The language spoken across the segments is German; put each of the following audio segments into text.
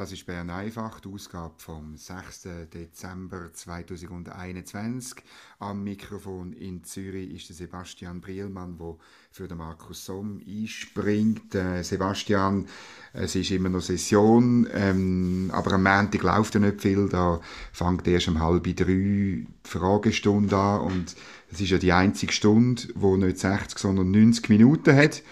Das ist Bern einfach, die Ausgabe vom 6. Dezember 2021. Am Mikrofon in Zürich ist der Sebastian Brielmann, der für den Markus Somm einspringt. Äh, Sebastian, es ist immer noch Session, ähm, aber am Montag läuft ja nicht viel. Da fängt erst um halb drei die Fragestunde an und es ist ja die einzige Stunde, die nicht 60, sondern 90 Minuten hat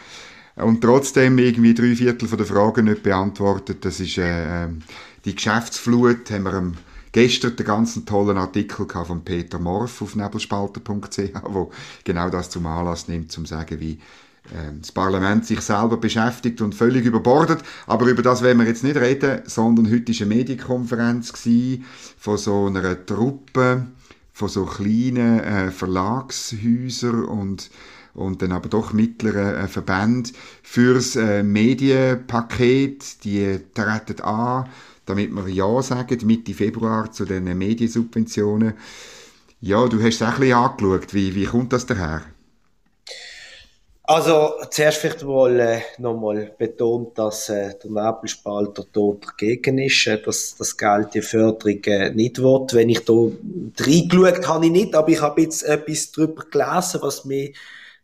und trotzdem irgendwie drei Viertel der Fragen nicht beantwortet. Das ist äh, ähm, die Geschäftsflut. Haben wir gestern den ganzen tollen Artikel von Peter Morf auf nebelspalter.ch, wo genau das zum Anlass nimmt, zum sagen, wie äh, das Parlament sich selber beschäftigt und völlig überbordet. Aber über das werden wir jetzt nicht reden, sondern heute war eine Medienkonferenz von so einer Truppe, von so kleinen äh, Verlagshäusern und und dann aber doch mittleren äh, Verbände fürs äh, Medienpaket. Die treten an, damit wir Ja sagen, Mitte Februar zu den Mediensubventionen. Ja, du hast es auch ein bisschen angeschaut. Wie, wie kommt das daher? Also, zuerst vielleicht mal äh, nochmal betont, dass äh, der Nebelspalter dort dagegen ist, äh, dass das Geld die Förderung äh, nicht will. Wenn ich da reingeschaut habe, ich nicht, aber ich habe jetzt etwas darüber gelesen, was mich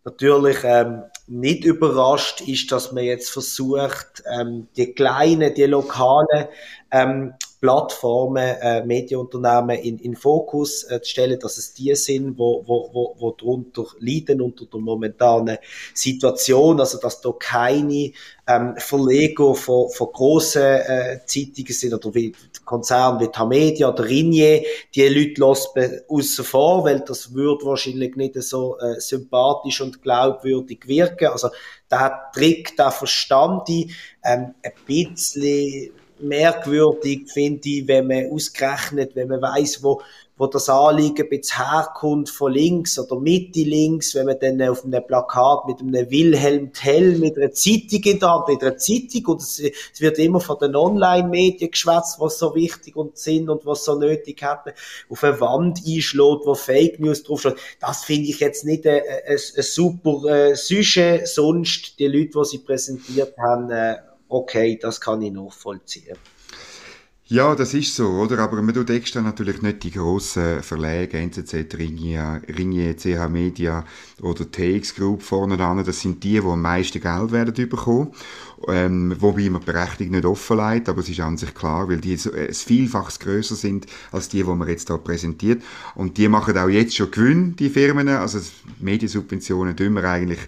natürlich ähm, nicht überrascht ist, dass man jetzt versucht, ähm, die kleinen, die lokalen ähm, Plattformen, äh, Medienunternehmen in, in Fokus äh, zu stellen, dass es die sind, wo, wo, wo, wo darunter leiden unter der momentanen Situation, also dass da keine ähm, Verleger von, von grossen äh, Zeitungen sind oder wie Konzerne wie Tamedia oder Ringier, die Leute lässt man aussen vor, weil das würde wahrscheinlich nicht so äh, sympathisch und glaubwürdig wirken. Also der Trick, der verstand ähm, ein bisschen merkwürdig, finde ich, wenn man ausgerechnet, wenn man weiß, wo, wo das Anliegen jetzt herkommt, von links oder Mitte links, wenn man dann auf einem Plakat mit einem Wilhelm Tell, mit einer Zeitung in der Hand, mit einer Zeitung, und es, es wird immer von den Online-Medien geschwätzt, was so wichtig und sind und was so nötig hätten, auf eine Wand einschlägt, wo Fake News draufsteht. Das finde ich jetzt nicht ein, ein, ein super äh, Sujet, sonst die Leute, die sie präsentiert haben, äh, okay, das kann ich nachvollziehen. Ja, das ist so, oder? Aber man tut extra natürlich nicht die grossen Verlage, NZZ, Ringier, Ringier, CH Media oder TX Group vorne dran. Das sind die, die am meisten Geld werden bekommen. Ähm, wobei man die Berechnung nicht offenlegt, aber es ist an sich klar, weil die so, äh, vielfach grösser sind als die, die man jetzt hier präsentiert. Und die machen auch jetzt schon Gewinn, die Firmen. Also Mediensubventionen tun wir eigentlich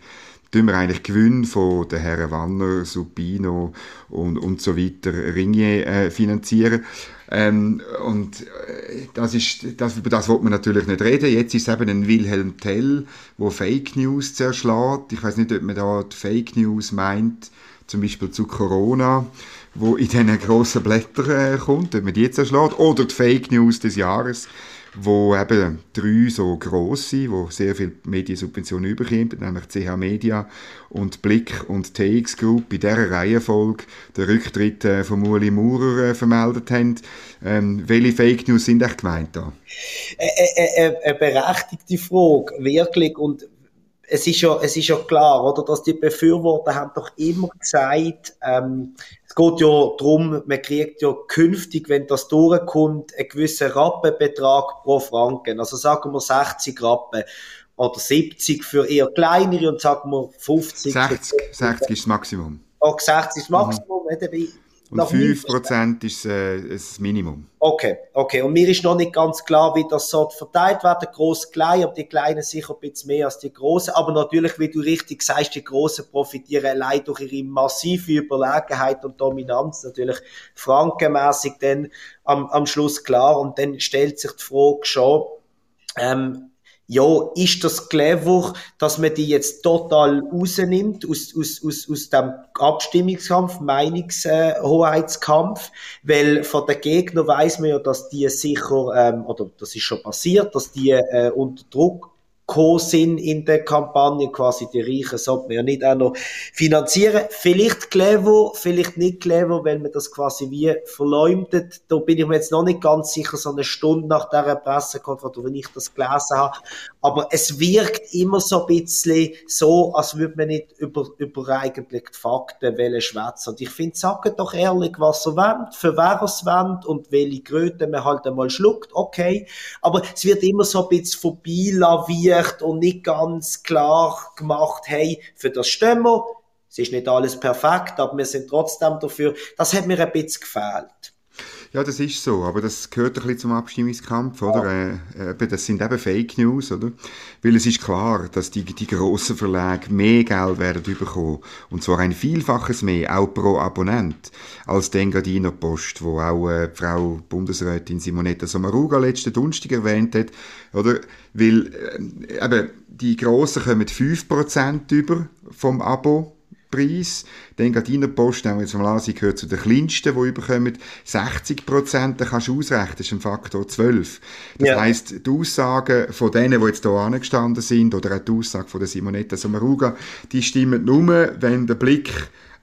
tun wir eigentlich Gewinn von den Herren Wanner, Supino und, und so weiter, Ringier äh, finanzieren. Ähm, und äh, das ist, das, über das wollte man natürlich nicht reden. Jetzt ist es eben ein Wilhelm Tell, der Fake News zerschlägt. Ich weiß nicht, ob man da die Fake News meint, zum Beispiel zu Corona, wo in diesen grossen Blättern äh, kommt, ob man die zerschlägt, oder die Fake News des Jahres, wo eben drei so grosse, wo sehr viel Mediensubventionen überkommen, nämlich CH Media und Blick und TX Group in dieser Reihenfolge den Rücktritt äh, von Uli Maurer äh, vermeldet haben. Ähm, welche Fake News sind echt gemeint da? Eine, berechtigte Frage, wirklich. Und es ist ja, es ist ja klar, oder, dass die Befürworter haben doch immer gesagt, ähm, geht ja darum, man kriegt ja künftig, wenn das durchkommt, einen gewissen Rappenbetrag pro Franken. Also sagen wir 60 Rappen oder 70 für eher kleinere und sagen wir 50. 60, 60 ist das Maximum. Auch 60 ist das Maximum. Mhm. Und 5% ist äh, das Minimum. Okay, okay. Und mir ist noch nicht ganz klar, wie das so verteilt wird, groß klein, aber die Kleinen sicher ein bisschen mehr als die Großen. Aber natürlich, wie du richtig sagst, die Großen profitieren allein durch ihre massive Überlegenheit und Dominanz natürlich frankenmäßig dann am, am Schluss klar. Und dann stellt sich die Frage schon, ähm, ja, ist das clever, dass man die jetzt total rausnimmt aus, aus, aus, aus dem Abstimmungskampf, Meinungshoheitskampf, weil von den Gegnern weiß man ja, dass die sicher, ähm, oder das ist schon passiert, dass die äh, unter Druck sind in der Kampagne, quasi die Reichen sollte man ja nicht auch noch finanzieren. Vielleicht clever, vielleicht nicht clever, wenn man das quasi wie verleumdet. Da bin ich mir jetzt noch nicht ganz sicher, so eine Stunde nach dieser Pressekonferenz, wenn ich das gelesen habe. Aber es wirkt immer so ein bisschen so, als würde man nicht über, über eigentlich die Fakten schwätzen. Und ich finde, sagt doch ehrlich, was ihr wollt, für wer ihr es wollt und welche Größe man halt einmal schluckt, okay. Aber es wird immer so ein bisschen vorbeilaviert und nicht ganz klar gemacht, hey, für das stehen wir. Es ist nicht alles perfekt, aber wir sind trotzdem dafür. Das hat mir ein bisschen gefehlt. Ja, das ist so, aber das gehört ein bisschen zum Abstimmungskampf, oder? Ja. Äh, das sind eben Fake News, oder? Weil es ist klar, dass die, die grossen Verlage mehr Geld werden bekommen. Und zwar ein Vielfaches mehr, auch pro Abonnent, als den Gardiner Post, wo auch äh, Frau Bundesrätin Simonetta Sommaruga letzten Donnerstag erwähnt hat, oder? Weil, äh, eben, die Grossen kommen 5% über vom Abo Preis. Den Gardiner Post, wenn wir jetzt mal ansehen, gehört zu den kleinsten, die überkommen 60 Prozent, dann kannst du ausrechnen, das ist ein Faktor 12. Das ja. heisst, die Aussagen von denen, die jetzt hier angestanden sind, oder auch die Aussage von der Simonetta Sommaruga, die stimmen nur, wenn der Blick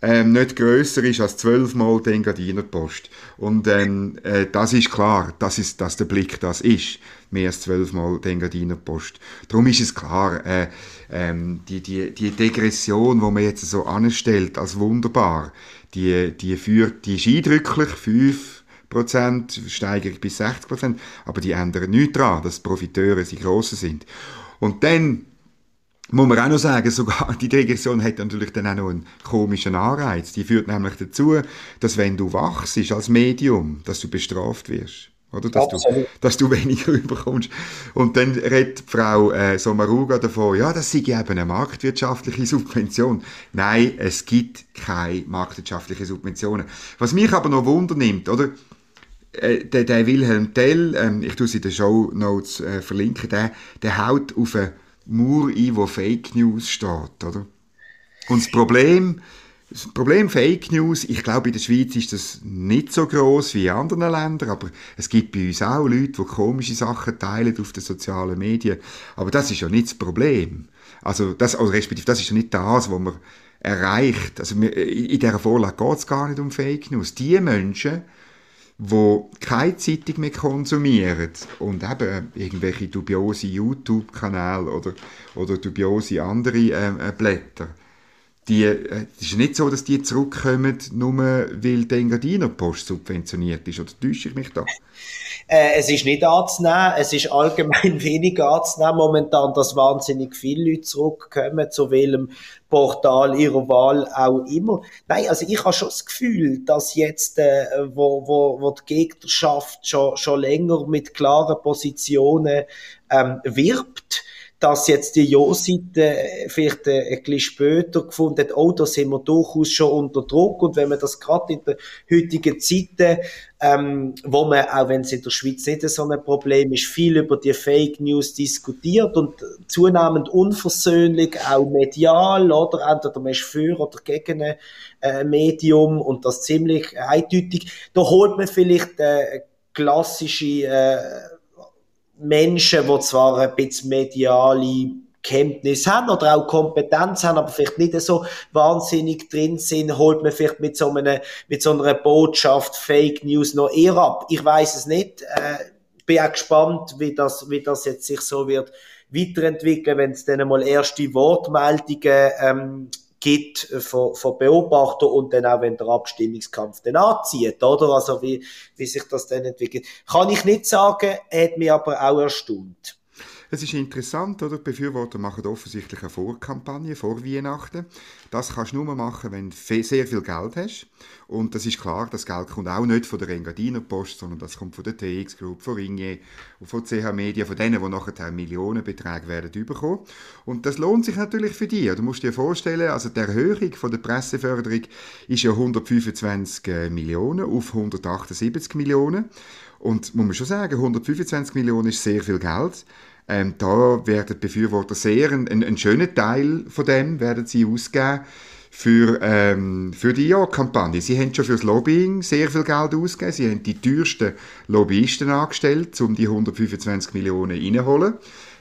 ähm, nicht grösser ist als zwölfmal den Gardiner Post. Und ähm, äh, das ist klar, das ist, dass der Blick das ist mehr als zwölfmal den Gardiner Post. Darum ist es klar, äh, ähm, die, die, die Degression, die man jetzt so anstellt als wunderbar, die, die führt, die ist eindrücklich, 5 Prozent, Steigerung bis 60 Prozent, aber die ändern nichts daran, dass die Profiteure die Grossen sind. Und dann muss man auch noch sagen, sogar die Degression hat natürlich dann auch noch einen komischen Anreiz. Die führt nämlich dazu, dass wenn du wachst als Medium, dass du bestraft wirst. Oder? Dass, du, dass du weniger überkommst. Und dann redet Frau äh, Sommaruga davon, ja, das sei eben eine marktwirtschaftliche Subvention. Nein, es gibt keine marktwirtschaftliche Subventionen. Was mich aber noch wundernimmt, oder? Äh, der, der Wilhelm Tell, ähm, ich tue sie in den Show Notes äh, verlinken, der, der haut auf eine Mauer ein, wo Fake News steht, oder? Und das Problem, das Problem Fake News, ich glaube, in der Schweiz ist das nicht so groß wie in anderen Ländern, aber es gibt bei uns auch Leute, die komische Sachen teilen auf den sozialen Medien. Aber das ist ja nicht das Problem. Also, das, also respektive, das ist ja nicht das, was man erreicht. Also, in dieser Vorlage geht es gar nicht um Fake News. Die Menschen, die keine Zeitung mehr konsumieren und eben irgendwelche dubiose YouTube-Kanäle oder, oder dubiose andere äh, Blätter, die, äh, es ist nicht so, dass die zurückkommen, nur weil der Engadiner Post subventioniert ist. Oder täusche ich mich da? Äh, es ist nicht anzunehmen, es ist allgemein wenig anzunehmen momentan, dass wahnsinnig viele Leute zurückkommen, zu welchem Portal ihrer Wahl auch immer. Nein, also ich habe schon das Gefühl, dass jetzt, äh, wo, wo, wo die Gegnerschaft schon, schon länger mit klaren Positionen ähm, wirbt, dass jetzt die Jo-Seite vielleicht ein bisschen später gefunden hat, oh, da sind wir durchaus schon unter Druck. Und wenn man das gerade in der heutigen Zeit, ähm, wo man, auch wenn es in der Schweiz nicht so ein Problem ist, viel über die Fake News diskutiert und zunehmend unversöhnlich, auch medial, oder entweder man ist für oder gegen ein äh, Medium und das ziemlich eindeutig, da holt man vielleicht äh, klassische äh, Menschen, die zwar ein bisschen mediale Kenntnis haben oder auch Kompetenz haben, aber vielleicht nicht so wahnsinnig drin sind, holt man vielleicht mit so einer, mit so einer Botschaft Fake News noch eher ab. Ich weiß es nicht. Äh, bin auch gespannt, wie das, wie das jetzt sich so wird weiterentwickeln, wenn es dann mal erste Wortmeldungen ähm, gibt äh, von, von Beobachtern und dann auch, wenn der Abstimmungskampf dann anzieht, oder? Also, wie, wie sich das dann entwickelt. Kann ich nicht sagen, hat mich aber auch erstaunt. Es ist interessant, oder? Die Befürworter machen offensichtlich eine Vorkampagne vor Weihnachten. Das kannst du nur machen, wenn du sehr viel Geld hast. Und das ist klar, das Geld kommt auch nicht von der Engadiner Post, sondern das kommt von der TX Group, von Ringier und von CH Media, von denen, die nachher Millionenbeträge werden bekommen. Und das lohnt sich natürlich für dich. Du musst dir vorstellen, also die Erhöhung von der Presseförderung ist ja 125 äh, Millionen auf 178 Millionen. Und muss man schon sagen, 125 Millionen ist sehr viel Geld. Ähm, da werden Befürworter sehr einen, einen, schönen Teil von dem werden sie ausgeben für, ähm, für die Ja-Kampagne. Sie haben schon fürs Lobbying sehr viel Geld ausgegeben. Sie haben die teuersten Lobbyisten angestellt, um die 125 Millionen reinzuholen.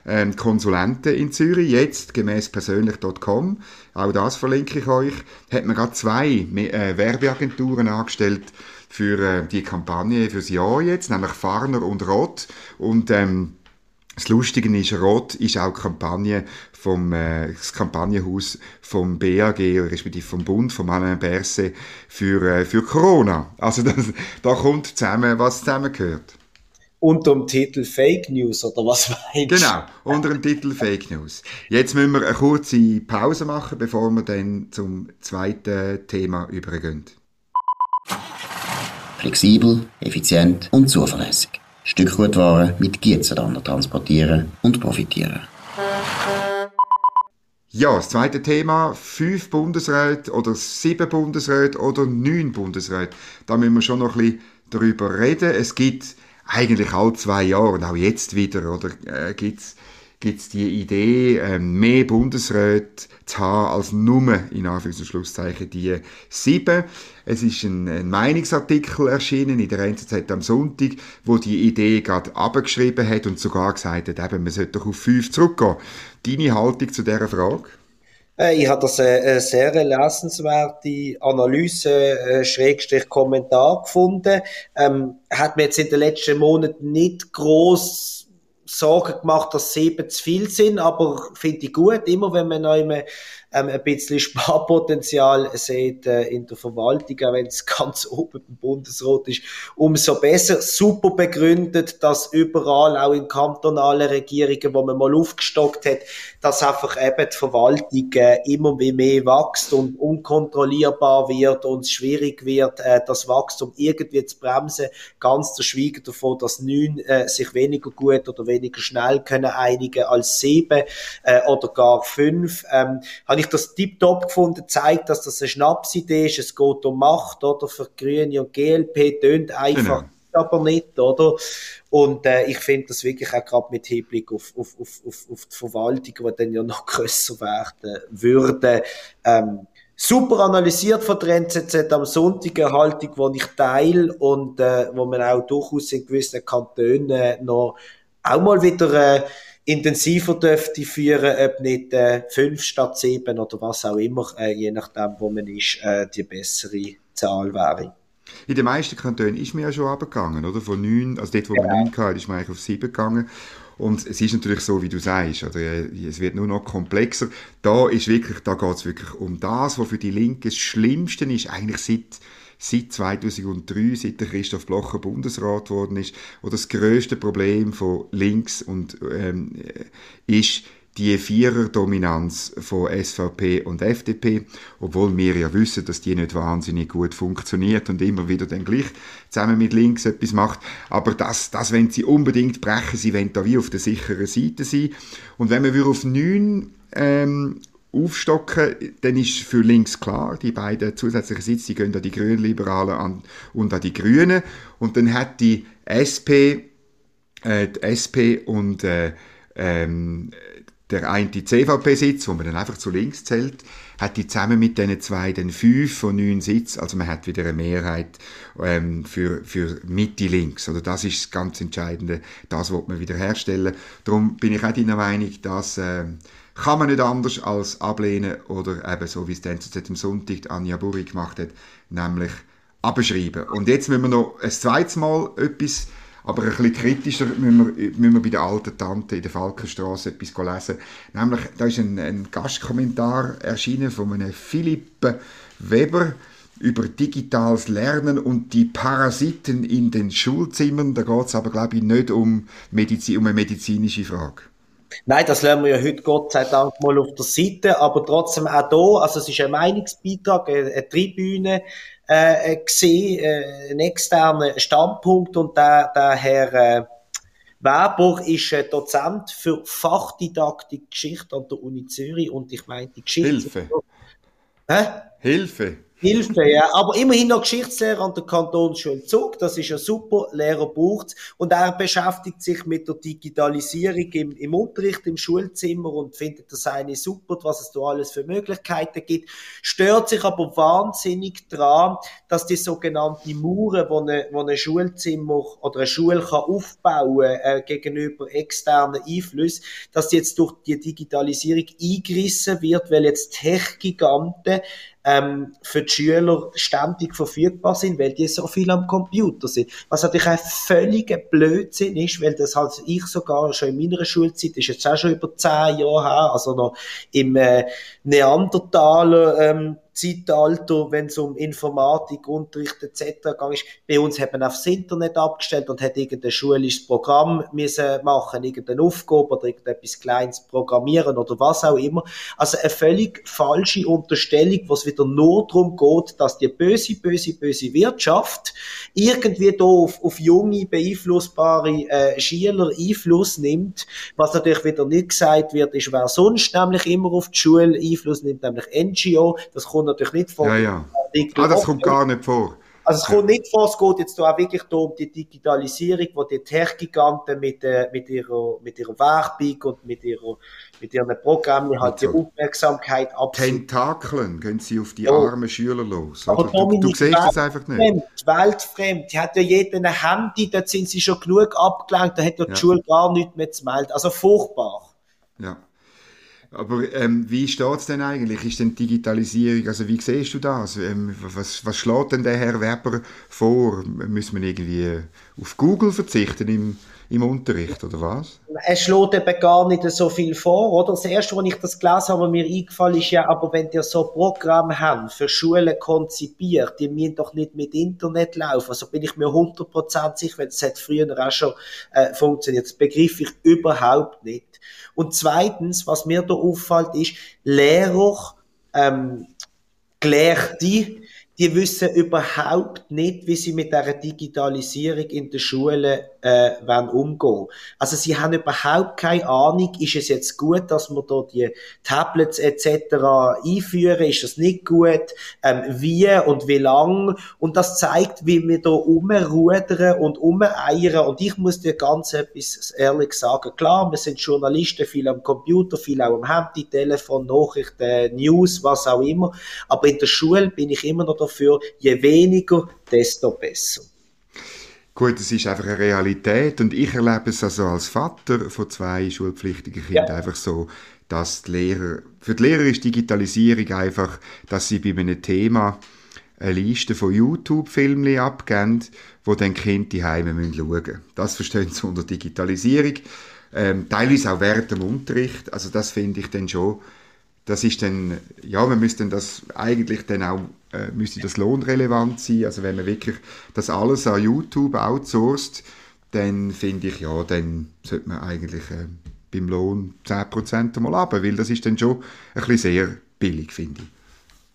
ähm, Konsulenten in Zürich, jetzt gemäß persönlich.com, auch das verlinke ich euch, hat man gerade zwei äh, Werbeagenturen angestellt für äh, die Kampagne fürs Jahr jetzt, nämlich Farner und Roth und ähm, das Lustige ist, Rot ist auch die Kampagne vom äh, das Kampagnenhaus vom BAG, respektive vom Bund, vom Alain Berset für, äh, für Corona. Also das, da kommt zusammen, was zusammengehört. Unter dem Titel Fake News, oder was meinst du? Genau, unter dem Titel Fake News. Jetzt müssen wir eine kurze Pause machen, bevor wir dann zum zweiten Thema übergehen. Flexibel, effizient und zuverlässig. Stückgutware mit Gietzenlander transportieren und profitieren. Ja, das zweite Thema, fünf Bundesräte oder sieben Bundesräte oder neun Bundesräte. Da müssen wir schon noch ein bisschen darüber reden. Es gibt eigentlich alle zwei Jahre und auch jetzt wieder, oder äh, gibt's gibt es die Idee, ähm, mehr Bundesräte zu haben als nur, in Anführungs- und Schlusszeichen, die sieben. Es ist ein, ein, Meinungsartikel erschienen in der NZZ am Sonntag, wo die Idee gerade abgeschrieben hat und sogar gesagt hat, eben, man sollte doch auf fünf zurückgehen. Deine Haltung zu dieser Frage? Äh, ich habe das eine sehr lesenswerte Analyse, äh, Schrägstrich Kommentar gefunden. Ähm, hat mir jetzt in den letzten Monaten nicht groß Sorgen gemacht, dass sieben zu viel sind, aber finde ich gut, immer wenn man noch ähm, ein bisschen Sparpotenzial sieht äh, in der Verwaltung, auch wenn es ganz oben im Bundesrat ist, umso besser. Super begründet, dass überall, auch in kantonalen Regierungen, wo man mal aufgestockt hat, dass einfach eben die Verwaltung äh, immer mehr wächst und unkontrollierbar wird und es schwierig wird, äh, das Wachstum irgendwie zu bremsen. Ganz zu schweigen davon, dass neun äh, sich weniger gut oder weniger schnell können einigen als sieben äh, oder gar fünf. Ähm, ich das tiptop gefunden, zeigt, dass das eine Schnapsidee ist, es geht um Macht, oder, für Grüne und GLP, tönt einfach, genau. aber nicht, oder? Und äh, ich finde das wirklich auch gerade mit Hinblick auf, auf, auf, auf, auf die Verwaltung, die dann ja noch grösser werden würde, ähm, super analysiert von der NZZ am Sonntag, eine Haltung, die ich teile und äh, wo man auch durchaus in gewissen Kantonen noch auch mal wieder äh, intensiver dürfte führen, ob nicht äh, fünf statt sieben oder was auch immer, äh, je nachdem, wo man ist, äh, die bessere Zahl wäre. In den meisten Kantonen ist man ja schon abgegangen, oder? Von neun, also dort, wo ja. man neun hatte, ist man eigentlich auf sieben gegangen. Und es ist natürlich so, wie du sagst, oder? es wird nur noch komplexer. Da ist wirklich, da geht es wirklich um das, was für die Linke das Schlimmste ist, eigentlich seit seit 2003, seit der Christoph Blocher Bundesrat geworden ist, wo das größte Problem von links und ähm, ist die Vierer-Dominanz von SVP und FDP, obwohl wir ja wissen, dass die nicht wahnsinnig gut funktioniert und immer wieder dann gleich zusammen mit links etwas macht. Aber das, das wenn sie unbedingt brechen, sie wollen da wie auf der sicheren Seite sein. Und wenn wir auf neun ähm, aufstocken, dann ist für links klar, die beiden zusätzlichen Sitze, gehen an die Grünliberalen an, und an die Grünen. Und dann hat die SP, äh, die SP und äh, ähm, der eine CVP-Sitz, wo man dann einfach zu links zählt, hat die zusammen mit diesen zwei dann fünf von neun Sitzen, also man hat wieder eine Mehrheit ähm, für, für Mitte links. Oder das ist das ganz Entscheidende, das wird man wieder herstellen. Darum bin ich auch deiner Meinung, dass äh, kann man nicht anders als ablehnen oder eben so, wie es dann am Sonntag Anja Burri gemacht hat, nämlich abschreiben. Und jetzt müssen wir noch ein zweites Mal etwas, aber ein bisschen kritischer, müssen wir, müssen wir bei der alten Tante in der Falkenstraße etwas lesen. Nämlich, da ist ein, ein Gastkommentar erschienen von einem Philipp Weber, über digitales Lernen und die Parasiten in den Schulzimmern. Da geht es aber, glaube ich, nicht um, Medizin, um eine medizinische Frage. Nein, das lernen wir ja heute Gott sei Dank mal auf der Seite, aber trotzdem auch da, also es ist ein Meinungsbeitrag, eine, eine Tribüne äh, gesehen, äh, ein externer Standpunkt und der, der Herr äh, Weber ist äh, Dozent für Fachdidaktik Geschichte an der Uni Zürich und ich meine die Geschichte... Hilfe. Hä? Hilfe. Hilfe, ja. Aber immerhin noch Geschichtslehrer an der Kantonsschule Zug. Das ist ja super. Lehrer braucht Und er beschäftigt sich mit der Digitalisierung im, im Unterricht, im Schulzimmer und findet das eine super, was es da alles für Möglichkeiten gibt. Stört sich aber wahnsinnig daran, dass die sogenannte Mauern, wo eine, wo ein Schulzimmer oder eine Schule kann aufbauen äh, gegenüber externen Einflüssen, dass jetzt durch die Digitalisierung eingerissen wird, weil jetzt Tech-Giganten ähm, für die Schüler ständig verfügbar sind, weil die so viel am Computer sind. Was natürlich ein völliger Blödsinn ist, weil das halt ich sogar schon in meiner Schulzeit, ist jetzt auch schon über zehn Jahre her, also noch im äh, Neandertaler ähm, Zeitalter, wenn es um Informatik, Unterricht etc. ging, ist, bei uns hat man aufs Internet abgestellt und hat irgendein schulisches Programm müssen machen, irgendeine Aufgabe oder irgendetwas Kleines programmieren oder was auch immer. Also eine völlig falsche Unterstellung, was wieder nur darum geht, dass die böse, böse, böse Wirtschaft irgendwie da auf, auf junge, beeinflussbare äh, Schüler Einfluss nimmt. Was natürlich wieder nicht gesagt wird, ist, wer sonst nämlich immer auf die Schule Einfluss nimmt, nämlich NGO. Das kommt natürlich nicht vor. Ja, ja. Ah, das kommt gar nicht vor. Also es kommt nicht vor, es geht jetzt auch wirklich um die Digitalisierung, wo die Tech-Giganten mit, äh, mit, ihrer, mit ihrer Werbung und mit, ihrer, mit ihren Programmen halt die Aufmerksamkeit abziehen. Tentakeln gehen sie auf die ja. armen Schüler los. Oder? Du, du siehst das einfach nicht. Weltfremd. Die hat ja jeder ein Handy, dort sind sie schon genug abgelenkt, da hat ja die ja. Schule gar nichts mehr zu melden. Also furchtbar. Ja. Aber ähm, wie steht es denn eigentlich? Ist denn Digitalisierung, also wie siehst du das? Ähm, was, was schlägt denn der Herr Weber vor? Müssen wir irgendwie auf Google verzichten im, im Unterricht, oder was? Es schlägt eben gar nicht so viel vor, oder? Das erste, als ich das gelesen habe, mir eingefallen ist ja, aber wenn ihr so Programme haben, für Schulen konzipiert, die müssen doch nicht mit Internet laufen. Also bin ich mir 100% sicher, weil das hat früher auch schon äh, funktioniert. Das begriff ich überhaupt nicht. Und zweitens, was mir da auffällt, ist, Lehrer, ähm, Gelehrte, die wissen überhaupt nicht, wie sie mit der Digitalisierung in der Schule äh, wollen umgehen. Also sie haben überhaupt keine Ahnung, ist es jetzt gut, dass wir da die Tablets etc. einführen, ist das nicht gut, ähm, wie und wie lang und das zeigt, wie wir da umrudern und umeiern und ich muss dir ganz etwas ehrlich sagen, klar, wir sind Journalisten, viel am Computer, viel auch am Handy, Telefon, Nachrichten, News, was auch immer, aber in der Schule bin ich immer noch dafür, je weniger, desto besser. Gut, es ist einfach eine Realität und ich erlebe es also als Vater von zwei schulpflichtigen Kindern ja. einfach so, dass die Lehrer, für die Lehrer ist Digitalisierung einfach, dass sie bei einem Thema eine Liste von YouTube-Filmen abgeben, wo dann Kinder die Heime schauen müssen. Das verstehen sie unter Digitalisierung. Ähm, teilweise auch während dem Unterricht. Also das finde ich dann schon das ist dann, ja, man müsste das eigentlich dann auch, äh, müsste das lohnrelevant sein, also wenn man wirklich das alles an YouTube outsourced, dann finde ich, ja, dann sollte man eigentlich äh, beim Lohn 10% mal haben, weil das ist dann schon ein bisschen sehr billig, finde ich.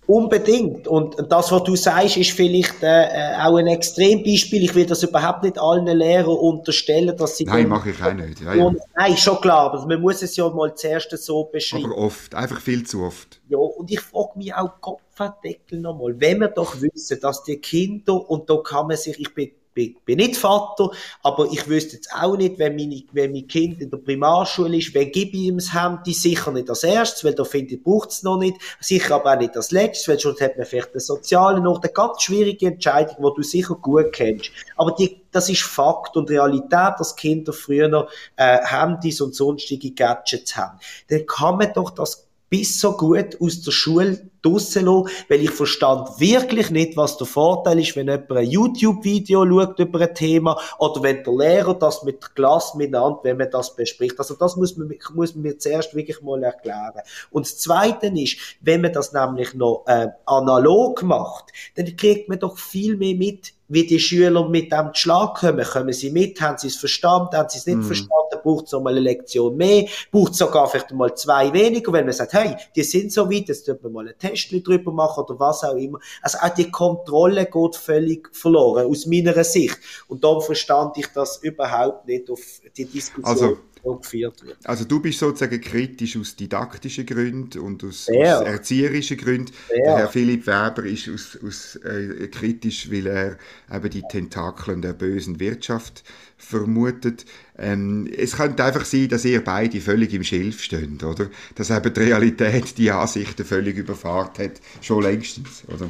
Unbedingt. Und das, was du sagst, ist vielleicht äh, äh, auch ein Extrembeispiel. Ich will das überhaupt nicht allen Lehrern unterstellen, dass sie... Nein, mache ich auch nicht. Ja, ja. Nein, schon klar. Aber man muss es ja mal zuerst so beschreiben. Aber oft, einfach viel zu oft. Ja, und ich frage mich auch Kopfendeckel nochmal. Wenn wir doch wissen, dass die Kinder, und da kann man sich, ich bin bin, bin nicht Vater, aber ich wüsste jetzt auch nicht, wenn, meine, wenn mein Kind in der Primarschule ist, wen gebe ihm das Handy? Sicher nicht als erstes, weil da finde ich, braucht es noch nicht. Sicher aber auch nicht als letztes, weil sonst hat man vielleicht eine soziale noch eine ganz schwierige Entscheidung, die du sicher gut kennst. Aber die, das ist Fakt und Realität, dass Kinder früher noch äh, Handys und sonstige Gadgets haben. Dann kann man doch das bis so gut aus der Schule draussen lassen, weil ich verstand wirklich nicht, was der Vorteil ist, wenn jemand ein YouTube-Video schaut über ein Thema oder wenn der Lehrer das mit der Klasse miteinander, wenn man das bespricht. Also das muss man, muss man mir zuerst wirklich mal erklären. Und das Zweite ist, wenn man das nämlich noch äh, analog macht, dann kriegt man doch viel mehr mit, wie die Schüler mit dem Schlag kommen. Kommen sie mit? Haben sie es verstanden? Haben sie es nicht mm. verstanden? Braucht es nochmal eine Lektion mehr? Braucht es sogar vielleicht mal zwei weniger? Wenn man sagt, hey, die sind so weit, jetzt tut man mal einen Test drüber machen oder was auch immer. Also auch die Kontrolle geht völlig verloren, aus meiner Sicht. Und darum verstand ich das überhaupt nicht auf die Diskussion. Also, so geführt wird. Also du bist sozusagen kritisch aus didaktischen Gründen und aus, aus erzieherischen Gründen. Der Herr Philipp Weber ist aus, aus, äh, kritisch, weil er eben die Tentakeln der bösen Wirtschaft vermutet. Ähm, es könnte einfach sein, dass ihr beide völlig im Schilf steht, oder? Dass eben die Realität die Ansichten völlig überfahrt hat, schon längstens, oder?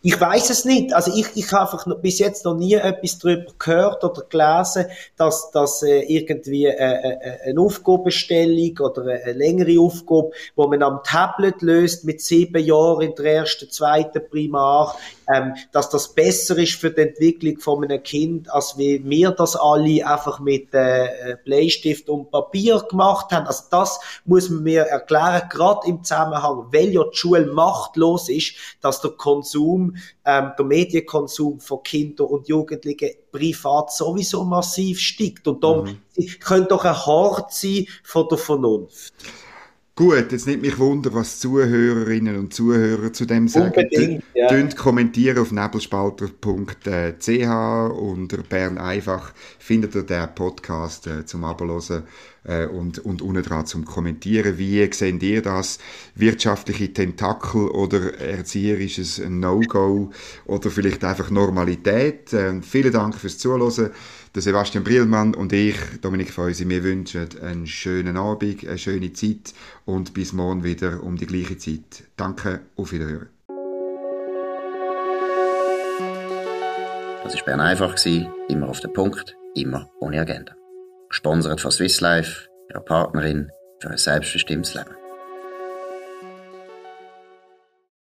Ich weiß es nicht. Also ich, ich habe einfach noch, bis jetzt noch nie etwas darüber gehört oder gelesen, dass, dass äh, irgendwie äh, äh, eine Aufgabenstellung oder eine längere Aufgabe, wo man am Tablet löst mit sieben Jahren in der ersten, zweiten Primar, ähm, dass das besser ist für die Entwicklung von einem Kind, als wie wir das alle einfach mit äh, Bleistift und Papier gemacht haben. Also das muss man mir erklären, gerade im Zusammenhang, weil ja die Schule machtlos ist, dass der Konsum, ähm, der Medienkonsum von Kindern und Jugendlichen privat sowieso massiv steigt. Und darum mhm. könnte doch ein Hort sein von der Vernunft. Gut, jetzt nimmt mich Wunder, was Zuhörerinnen und Zuhörer zu dem sagen. Unbedingt, ja. kommentieren auf nebelspalter.ch unter Bern einfach findet ihr den Podcast äh, zum Ablosen äh, und, und unten dran zum Kommentieren. Wie seht ihr das? Wirtschaftliche Tentakel oder erzieherisches No-Go oder vielleicht einfach Normalität? Äh, vielen Dank fürs Zuhören. Der Sebastian Brillmann und ich, Dominik Feusi, wir wünschen einen schönen Abend, eine schöne Zeit und bis morgen wieder um die gleiche Zeit. Danke, auf Wiederhören. Das war Bern einfach, immer auf den Punkt, immer ohne Agenda. Gesponsert von Swiss Life, ihrer Partnerin für ein selbstbestimmtes Leben.